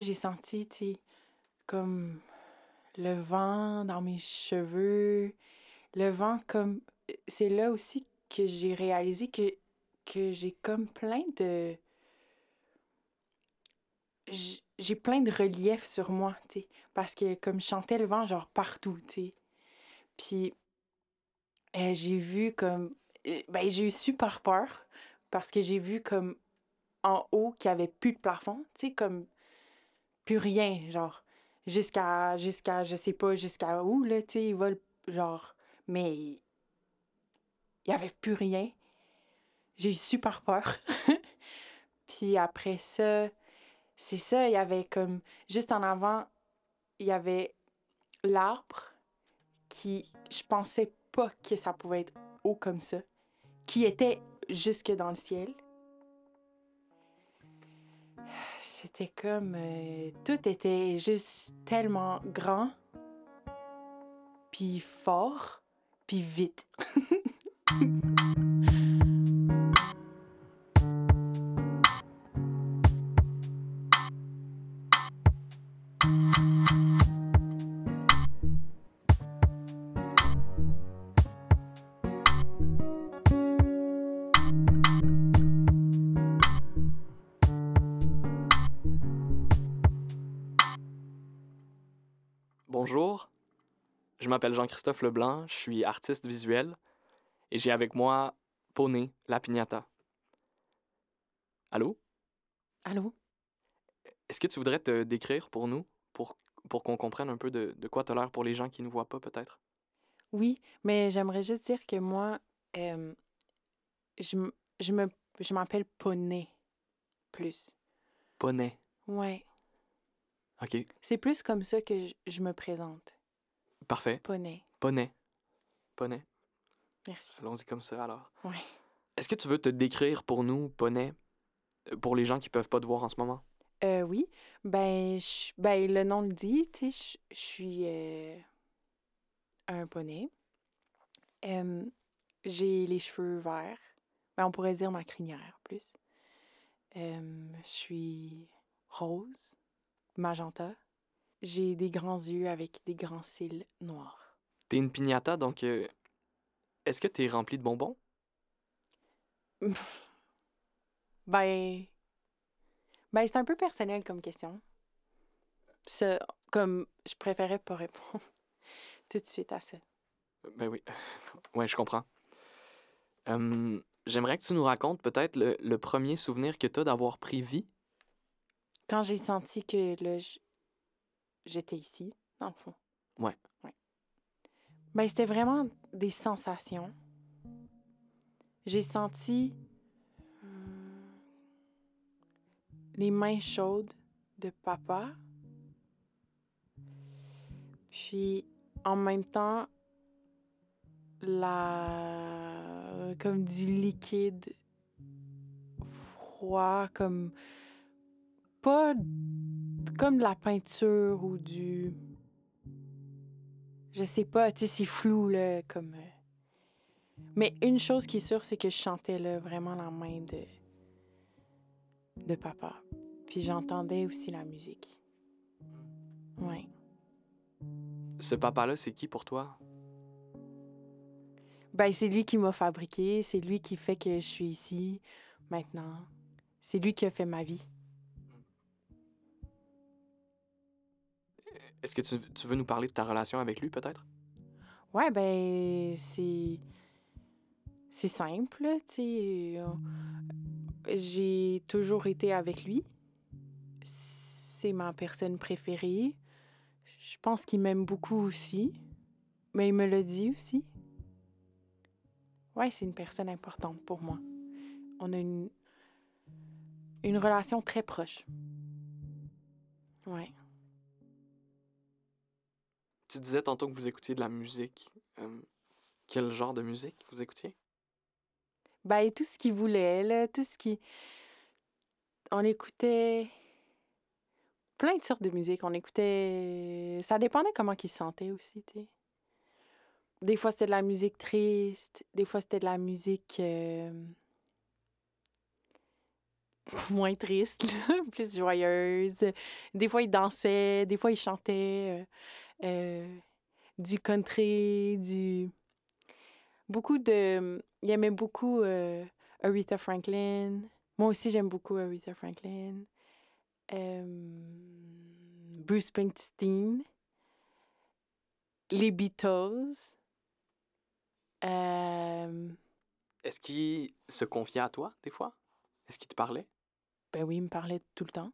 J'ai senti, tu comme le vent dans mes cheveux, le vent comme... C'est là aussi que j'ai réalisé que, j'ai comme plein de... J'ai plein de reliefs sur moi, tu parce que comme je chantais le vent, genre partout, tu sais. Puis euh, j'ai vu comme... euh, Ben, j'ai eu super peur parce que j'ai vu comme en haut qu'il n'y avait plus de plafond, tu sais, comme plus rien, genre, jusqu'à, jusqu'à, je sais pas, jusqu'à où, là, tu sais, il va, le- genre, mais il y avait plus rien. J'ai eu super peur. Puis après ça, c'est ça, il y avait comme, juste en avant, il y avait l'arbre qui, je pensais pas que ça pouvait être haut comme ça, qui était jusque dans le ciel. C'était comme, euh, tout était juste tellement grand, puis fort, puis vite. m'appelle Jean-Christophe Leblanc, je suis artiste visuel et j'ai avec moi Poney, la piñata. Allô? Allô? Est-ce que tu voudrais te décrire pour nous, pour, pour qu'on comprenne un peu de, de quoi tu as l'air pour les gens qui ne nous voient pas peut-être? Oui, mais j'aimerais juste dire que moi, euh, je, je me, je m'appelle Poney, plus. Poney. Ouais, OK, c'est plus comme ça que je, je me présente. Parfait. Poney. Poney. Poney. Merci. Allons-y comme ça alors. Ouais. Est-ce que tu veux te décrire pour nous, Poney, euh, pour les gens qui peuvent pas te voir en ce moment? Euh, oui, ben, je- ben, le nom le dit, tu sais, je- je suis euh, un poney. Euh, j'ai les cheveux verts. Ben, on pourrait dire ma crinière plus. Je suis rose, magenta. J'ai des grands yeux avec des grands cils noirs. T'es une piñata, donc euh, est-ce que t'es rempli de bonbons? Ben, ben c'est un peu personnel comme question. Comme je préférais pas répondre tout de suite à ça. Ben oui, ouais, je comprends. Hum, J'aimerais que tu nous racontes peut-être le, le premier souvenir que tu as d'avoir pris vie. Quand j'ai senti que là, j- j'étais ici, dans le fond. Ouais. Ouais. Ben, c'était vraiment des sensations. J'ai senti hum, les mains chaudes de papa. Puis, en même temps, la... comme du liquide froid, comme pas comme de la peinture ou du je sais pas, tu sais c'est flou là comme euh. mais une chose qui est sûre c'est que je chantais là vraiment la main de de papa. Puis j'entendais aussi la musique. Ouais. Ce papa-là, c'est qui pour toi? Ben, c'est lui qui m'a fabriqué, c'est lui qui fait que je suis ici maintenant. C'est lui qui a fait ma vie. Est-ce que tu, veux nous parler de ta relation avec lui, peut-être? Ouais, ben, c'est. C'est simple, tu sais. euh, J'ai toujours été avec lui. C'est ma personne préférée. Je pense qu'il m'aime beaucoup aussi. Mais il me l'a dit aussi. Ouais, c'est une personne importante pour moi. On a une. Une relation très proche. Ouais. Tu disais tantôt que vous écoutiez de la musique. Hum, quel genre de musique vous écoutiez? Ben, tout ce qu'il voulait, là, tout ce qui... On écoutait plein de sortes de musique. On écoutait... Ça dépendait comment il se sentait aussi. Des fois, c'était de la musique triste. Des fois, c'était de la musique... euh, moins triste, plus joyeuse. Des fois, il dansait, des fois, il chantait euh, euh, du country, du... Beaucoup de... Il aimait beaucoup euh, Aretha Franklin. Moi aussi, j'aime beaucoup Aretha Franklin. Euh, Bruce Springsteen. Les Beatles. Est-ce qu'il se confiait à toi, des fois? Est-ce qu'il te parlait? Ben oui, il me parlait tout le temps.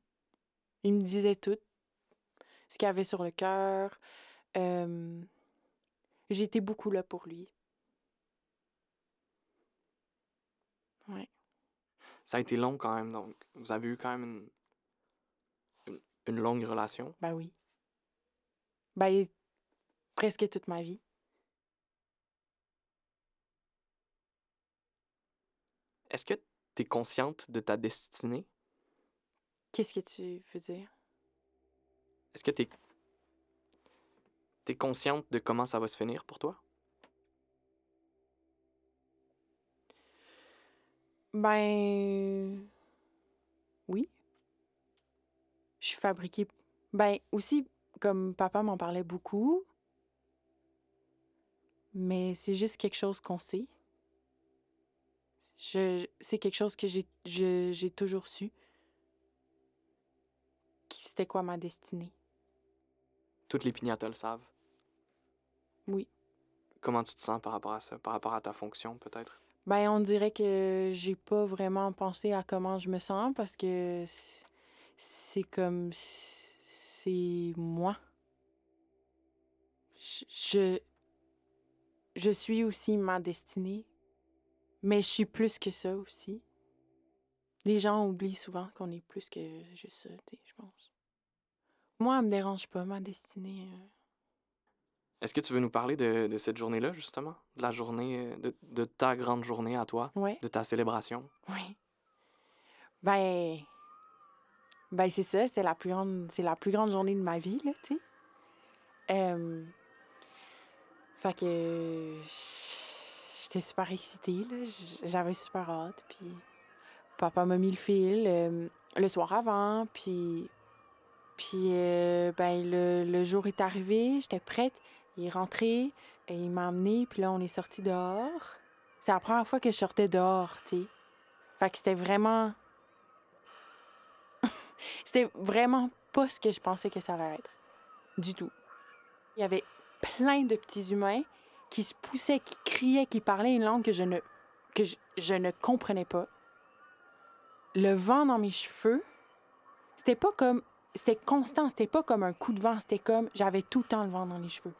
Il me disait tout. Ce qu'il avait sur le cœur. Euh, J'étais beaucoup là pour lui. Ouais. Ça a été long quand même, donc vous avez eu quand même une, une, une longue relation. Ben oui. Ben, presque toute ma vie. Est-ce que tu es consciente de ta destinée? Qu'est-ce que tu veux dire? Est-ce que tu es, consciente de comment ça va se finir pour toi? Ben. Oui. Je suis fabriquée. Ben, aussi, comme papa m'en parlait beaucoup, mais c'est juste quelque chose qu'on sait. C'est quelque chose que j'ai, toujours su. C'était quoi ma destinée. Toutes les pignattas le savent. Oui. Comment tu te sens par rapport à ça? Par rapport à ta fonction, peut-être? Ben, on dirait que j'ai pas vraiment pensé à comment je me sens parce que c'est comme. C'est moi. Je- Je. Suis aussi ma destinée. Mais je suis plus que ça aussi. Les gens oublient souvent qu'on est plus que juste ça, je pense. Moi, elle me dérange pas, ma destinée. euh. Est-ce que tu veux nous parler de, de cette journée-là, justement? De la journée, euh, de, de ta grande journée à toi, Ouais. de ta célébration? Oui. Ben. Ben, c'est ça, c'est la plus grande, c'est la plus grande journée de ma vie, là, tu sais. Euh, Fait que. J'étais super excitée, là. J- J'avais super hâte, puis. Papa m'a mis le fil euh, le soir avant, puis. Puis, euh, ben, le, le jour est arrivé, j'étais prête. Il est rentré, et il m'a amené, puis là, on est sorti dehors. C'est la première fois que je sortais dehors, tu sais. Fait que c'était vraiment. c'était vraiment pas ce que je pensais que ça allait être. Du tout. Il y avait plein de petits humains qui se poussaient, qui criaient, qui parlaient une langue que je ne, que je, je ne comprenais pas. Le vent dans mes cheveux, c'était pas comme. C'était constant, c'était pas comme un coup de vent, c'était comme. J'avais tout le temps le vent dans les cheveux.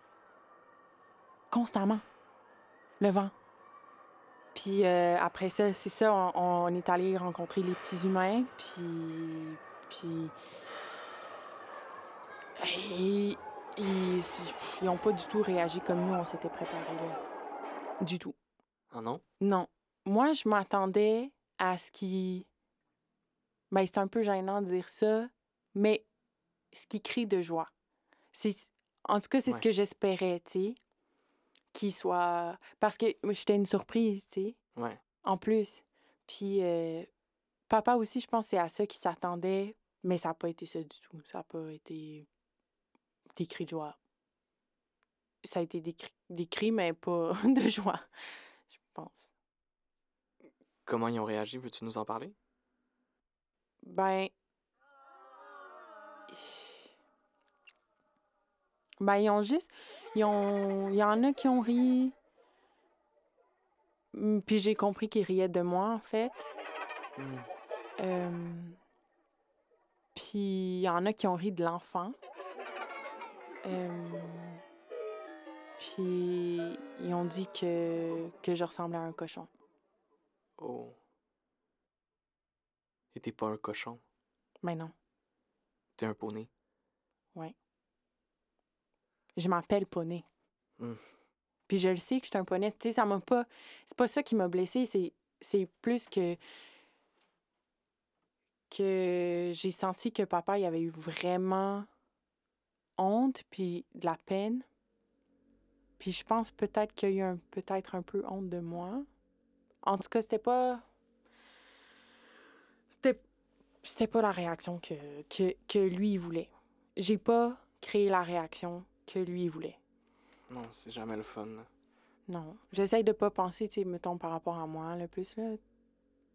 Constamment. Le vent. Puis euh, après ça, c'est ça, on, on est allé rencontrer les petits humains, puis. Puis. Et- ils n'ont pas du tout réagi comme nous, on s'était préparés là. Du tout. Ah non? Non. Moi, je m'attendais à ce qui. Ben, c'est un peu gênant de dire ça, mais ce qui crie de joie. C'est... En tout cas, c'est Ouais. ce que j'espérais, tu sais. Qu'il soit. Parce que j'étais une surprise, tu sais Ouais. en plus. Puis euh, papa aussi, je pense que c'est à ça qu'il s'attendait, mais ça n'a pas été ça du tout. Ça n'a pas été des cris de joie. Ça a été des des cris, mais pas de joie, je pense. Comment ils ont réagi? Veux-tu nous en parler? Ben. Ben, ils ont juste. Ils ont... Il y en a qui ont ri. Mm, Puis j'ai compris qu'ils riaient de moi, en fait. Hmm. Euh, Puis il y en a qui ont ri de l'enfant. Euh, Puis ils ont dit que, que je ressemblais à un cochon. Oh. Et t'es pas un cochon, Mais non, t'es un poney? Je m'appelle Poney. Hmm. Puis je le sais que je suis un poney. Tu sais, ça m'a pas. C'est pas ça qui m'a blessée, c'est, plus que. que j'ai senti que papa, il avait eu vraiment honte, puis de la peine. Puis je pense peut-être qu'il y a eu un, peut-être un peu honte de moi. En tout cas, c'était pas. C'était c'était pas la réaction que, que, que lui il voulait. J'ai pas créé la réaction que lui voulait. Non, c'est jamais le fun. là. Non. J'essaye de pas penser, tu sais, mettons, par rapport à moi, le plus, là,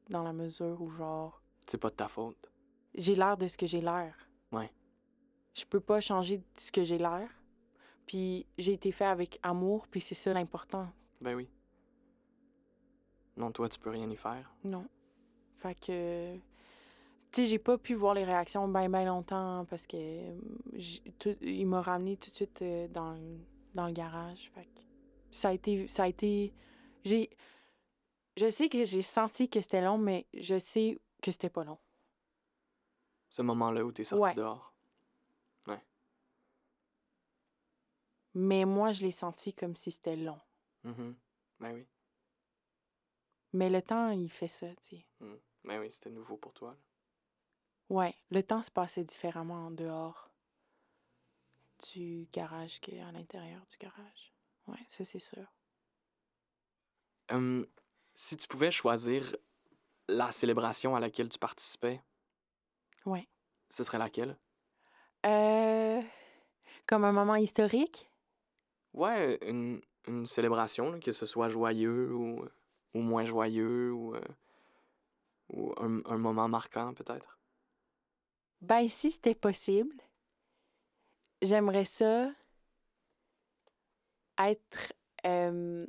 dans la mesure où, genre, C'est pas de ta faute. j'ai l'air de ce que j'ai l'air. Ouais. Je peux pas changer de ce que j'ai l'air. Puis j'ai été fait avec amour, puis c'est ça l'important. Ben oui. Non, toi, tu peux rien y faire. Non. Fait que. Tu sais, j'ai pas pu voir les réactions bien, bien longtemps parce que. euh, tout- il m'a ramené tout de suite euh, dans, le- dans le garage. Fait que. Ça a été. Ça a été. J'ai. Je sais que j'ai senti que c'était long, mais je sais que c'était pas long. Ce moment-là où t'es sorti Ouais. dehors. Mais moi, je l'ai senti comme si c'était long. Mhm. Ben oui. Mais le temps, il fait ça, tu sais. Mhm. Ben oui, c'était nouveau pour toi. là. Ouais, le temps se passait différemment en dehors du garage qu'à l'intérieur du garage. Ouais, ça c'est sûr. Hum, si tu pouvais choisir la célébration à laquelle tu participais, Ouais. ce serait laquelle? Euh, comme un moment historique? Ouais, une, une célébration, là, que ce soit joyeux ou, ou moins joyeux ou, euh, ou un, un moment marquant peut-être. Ben, si c'était possible, j'aimerais ça être euh,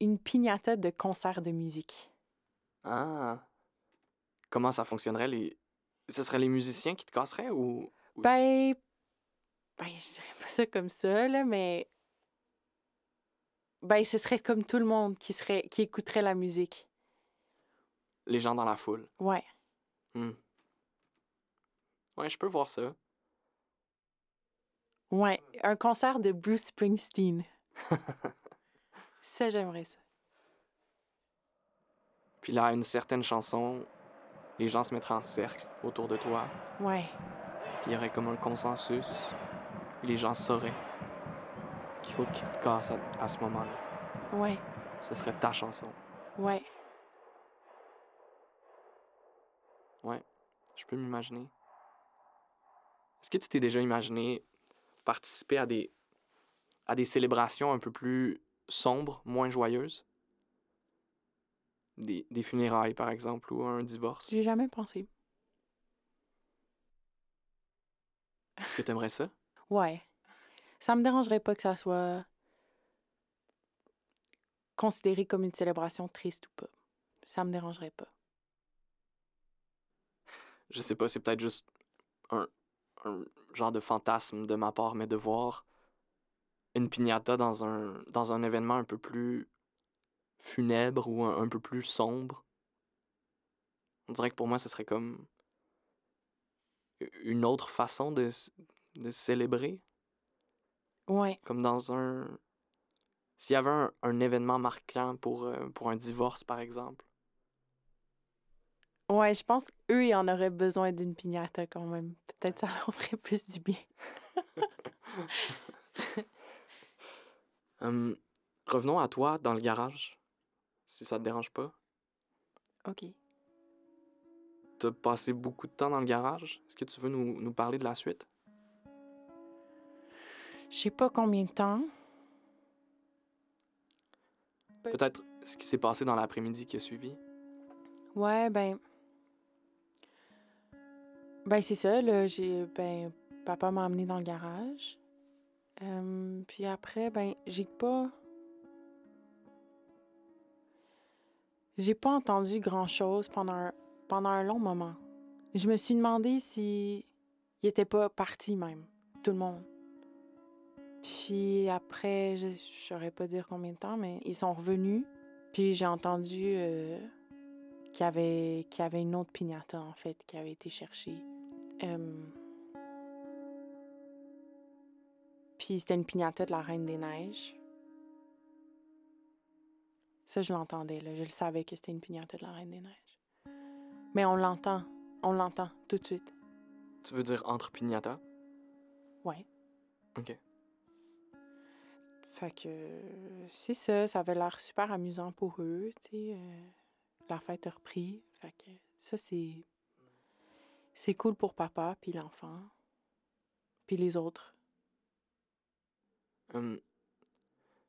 une piñata de concert de musique. Ah! Comment ça fonctionnerait? Les... Ce seraient les musiciens qui te casseraient ou... ou- Ben, ben, je dirais pas ça comme ça, là, mais. Ben, ce serait comme tout le monde qui serait, qui écouterait la musique. les gens dans la foule? Ouais. Hmm. Ouais, je peux voir ça. Ouais. Un concert de Bruce Springsteen. Ça, j'aimerais ça. Puis là, une certaine chanson, les gens se mettraient en cercle autour de toi. Ouais. Puis il y aurait comme un consensus. Puis les gens sauraient qu'il faut qu'ils te cassent à, à ce moment-là. Ouais. Ce serait ta chanson. Ouais. Ouais, je peux m'imaginer. Est-ce que tu t'es déjà imaginé participer à des, à des célébrations un peu plus sombres, moins joyeuses? Des, des funérailles, par exemple, ou un divorce? J'ai jamais pensé. Est-ce que tu aimerais ça? Ouais. Ça me dérangerait pas que ça soit considéré comme une célébration triste ou pas. Ça me dérangerait pas. Je sais pas, c'est peut-être juste un, un genre de fantasme de ma part, mais de voir une piñata dans un, dans un événement un peu plus funèbre ou un, un peu plus sombre. On dirait que pour moi, ce serait comme une autre façon de, de célébrer, Ouais. comme dans un... S'il y avait un, un événement marquant pour, euh, pour un divorce, par exemple. Ouais, je pense qu'eux, ils en auraient besoin d'une piñata quand même. Peut-être ça leur ferait plus du bien. Hum, revenons à toi dans le garage, si ça te dérange pas. OK. T'as passé beaucoup de temps dans le garage? Est-ce que tu veux nous, nous parler de la suite? Je sais pas combien de temps. Peut- Peut-être ce qui s'est passé dans l'après-midi qui a suivi. Ouais, ben. Ben, c'est ça, là. J'ai. Ben, papa m'a amené dans le garage. Puis après, ben, j'ai pas. J'ai pas entendu grand-chose pendant un, pendant un long moment. Je me suis demandé si. Il était pas parti, même. Tout le monde. Puis après, je saurais pas dire combien de temps, mais ils sont revenus. Puis j'ai entendu. euh, qu'il y y avait une autre piñata, en fait, qui avait été cherchée. Euh, Puis c'était une piñata de la Reine des Neiges. Ça, je l'entendais, là. Je le savais que c'était une piñata de la Reine des Neiges. Mais on l'entend. On l'entend tout de suite. Tu veux dire entre piñata? Ouais. Ok. Fait que c'est ça. Ça avait l'air super amusant pour eux, tu sais. euh, la fête a repris. Fait que ça, c'est... c'est cool pour papa, puis l'enfant, puis les autres. Hum,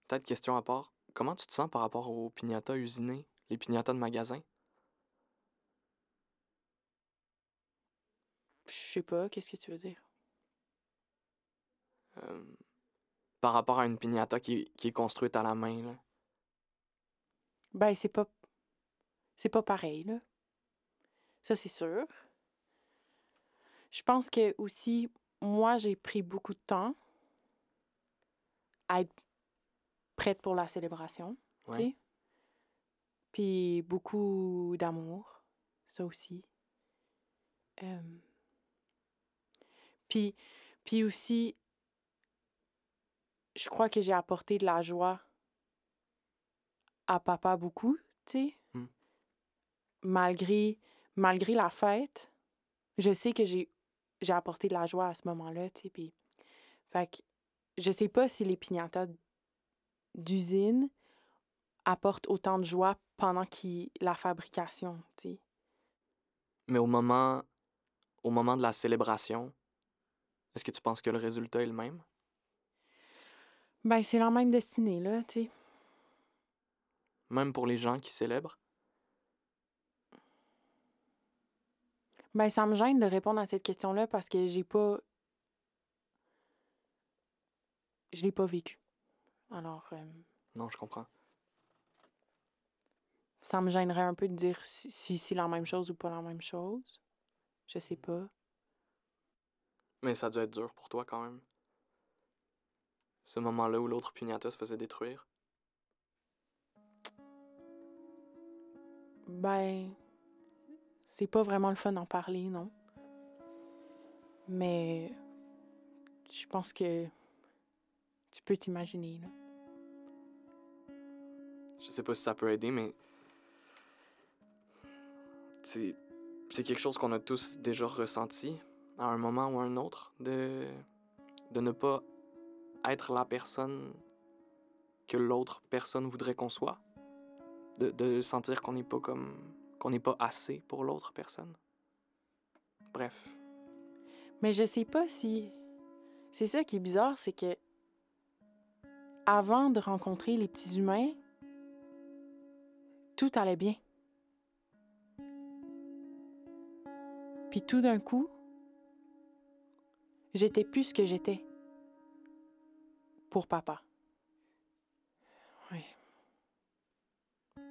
Peut-être question à part. Comment tu te sens par rapport aux piñatas usinés, les piñatas de magasin? Je sais pas, qu'est-ce que tu veux dire? Hum, par rapport à une piñata qui, est- qui est construite à la main, là. Ben, c'est pas. C'est pas pareil, là. Ça, c'est sûr. Je pense que aussi, moi, j'ai pris beaucoup de temps à être prête pour la célébration, tu Ouais. sais. Puis beaucoup d'amour, ça aussi. Euh, Puis, puis aussi, je crois que j'ai apporté de la joie à papa beaucoup, tu sais. Mm. Malgré, malgré la fête, je sais que j'ai, j'ai apporté de la joie à ce moment-là, tu sais. Puis, fait que je sais pas si les piñatas d'usine apportent autant de joie pendant qu'il, la fabrication, tu sais. Mais au moment, au moment de la célébration, est-ce que tu penses que le résultat est le même? Ben, c'est la même destinée, là, tu sais. Même pour les gens qui célèbrent? Ben, ça me gêne de répondre à cette question-là parce que j'ai pas. Je l'ai pas vécu. Alors, euh, Non, je comprends. ça me gênerait un peu de dire si, si c'est la même chose ou pas la même chose. Je sais pas. Mais ça doit être dur pour toi quand même. Ce moment-là où l'autre piñata se faisait détruire. Ben, c'est pas vraiment le fun d'en parler, non. Mais je pense que tu peux t'imaginer, là. Je sais pas si ça peut aider, mais. C'est. Quelque chose qu'on a tous déjà ressenti à un moment ou à un autre. De. De ne pas être la personne que l'autre personne voudrait qu'on soit. De, de sentir qu'on n'est pas comme. Qu'on n'est pas assez pour l'autre personne. Bref. Mais je sais pas si. C'est ça qui est bizarre, c'est que. Avant de rencontrer les petits humains, tout allait bien. Puis tout d'un coup, j'étais plus ce que j'étais pour papa. Oui.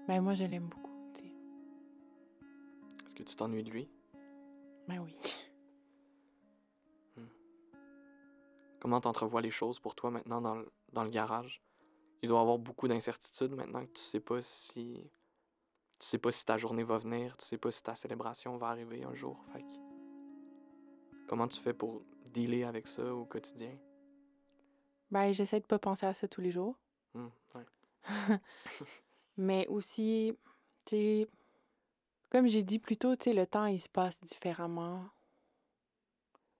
Ben moi, je l'aime beaucoup. Que tu t'ennuies de lui? Ben oui. Comment t'entrevois les choses pour toi maintenant dans le, dans le garage? Il doit y avoir beaucoup d'incertitudes maintenant que tu sais pas si. Tu sais pas si ta journée va venir, tu sais pas si ta célébration va arriver un jour. Fait que Comment tu fais pour dealer avec ça au quotidien? Ben j'essaie de pas penser à ça tous les jours. Hmm, ouais. Mais aussi, tu sais, comme j'ai dit plus tôt, tu sais, le temps, il se passe différemment.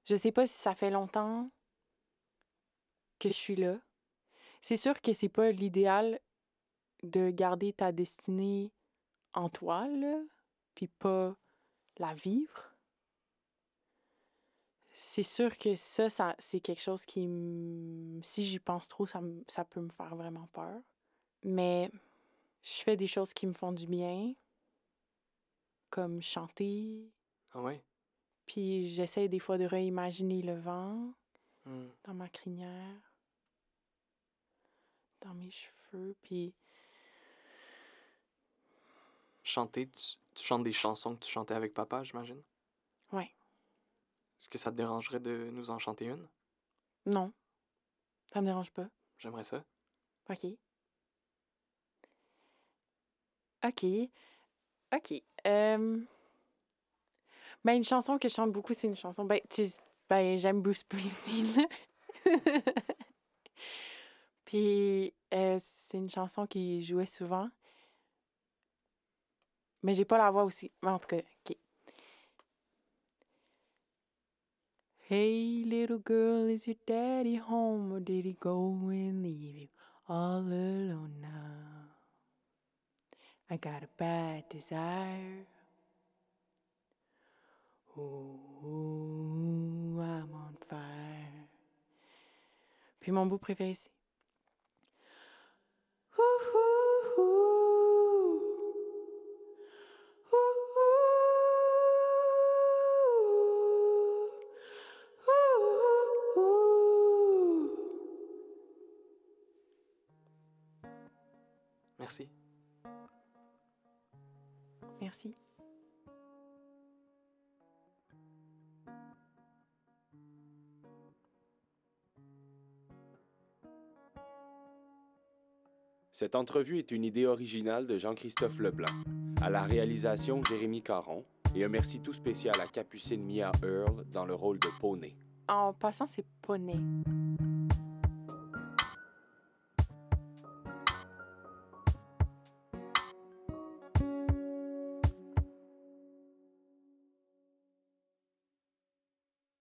Je sais pas si ça fait longtemps que je suis là. C'est sûr que c'est pas l'idéal de garder ta destinée en toi, là, puis pas la vivre. C'est sûr que ça, ça c'est quelque chose qui, si j'y pense trop, ça, ça peut me faire vraiment peur. Mais je fais des choses qui me font du bien, comme chanter, Ah ouais? puis j'essaie des fois de réimaginer le vent Hmm. dans ma crinière, dans mes cheveux, puis Chanter, tu, tu chantes des chansons que tu chantais avec papa, j'imagine? Ouais. Est-ce que ça te dérangerait de nous en chanter une? non, ça me dérange pas. J'aimerais ça. OK. OK. OK. Euh... Une chanson que je chante beaucoup, c'est une chanson. Ben, tu... ben j'aime Bruce Springsteen. Puis, euh, c'est une chanson qui jouait souvent. Mais j'ai pas la voix aussi. Mais en tout cas, OK. Hey, little girl, is your daddy home or did he go and leave you all alone now? I got a bad desire. Oh, oh, I'm on fire. Puis mon bout préféré, ouh. Merci. Merci. Cette entrevue est une idée originale de Jean-Christophe Leblanc. À la réalisation, Jérémy Caron. Et un merci tout spécial à Capucine Mia Earl dans le rôle de Poney. En passant, c'est poney.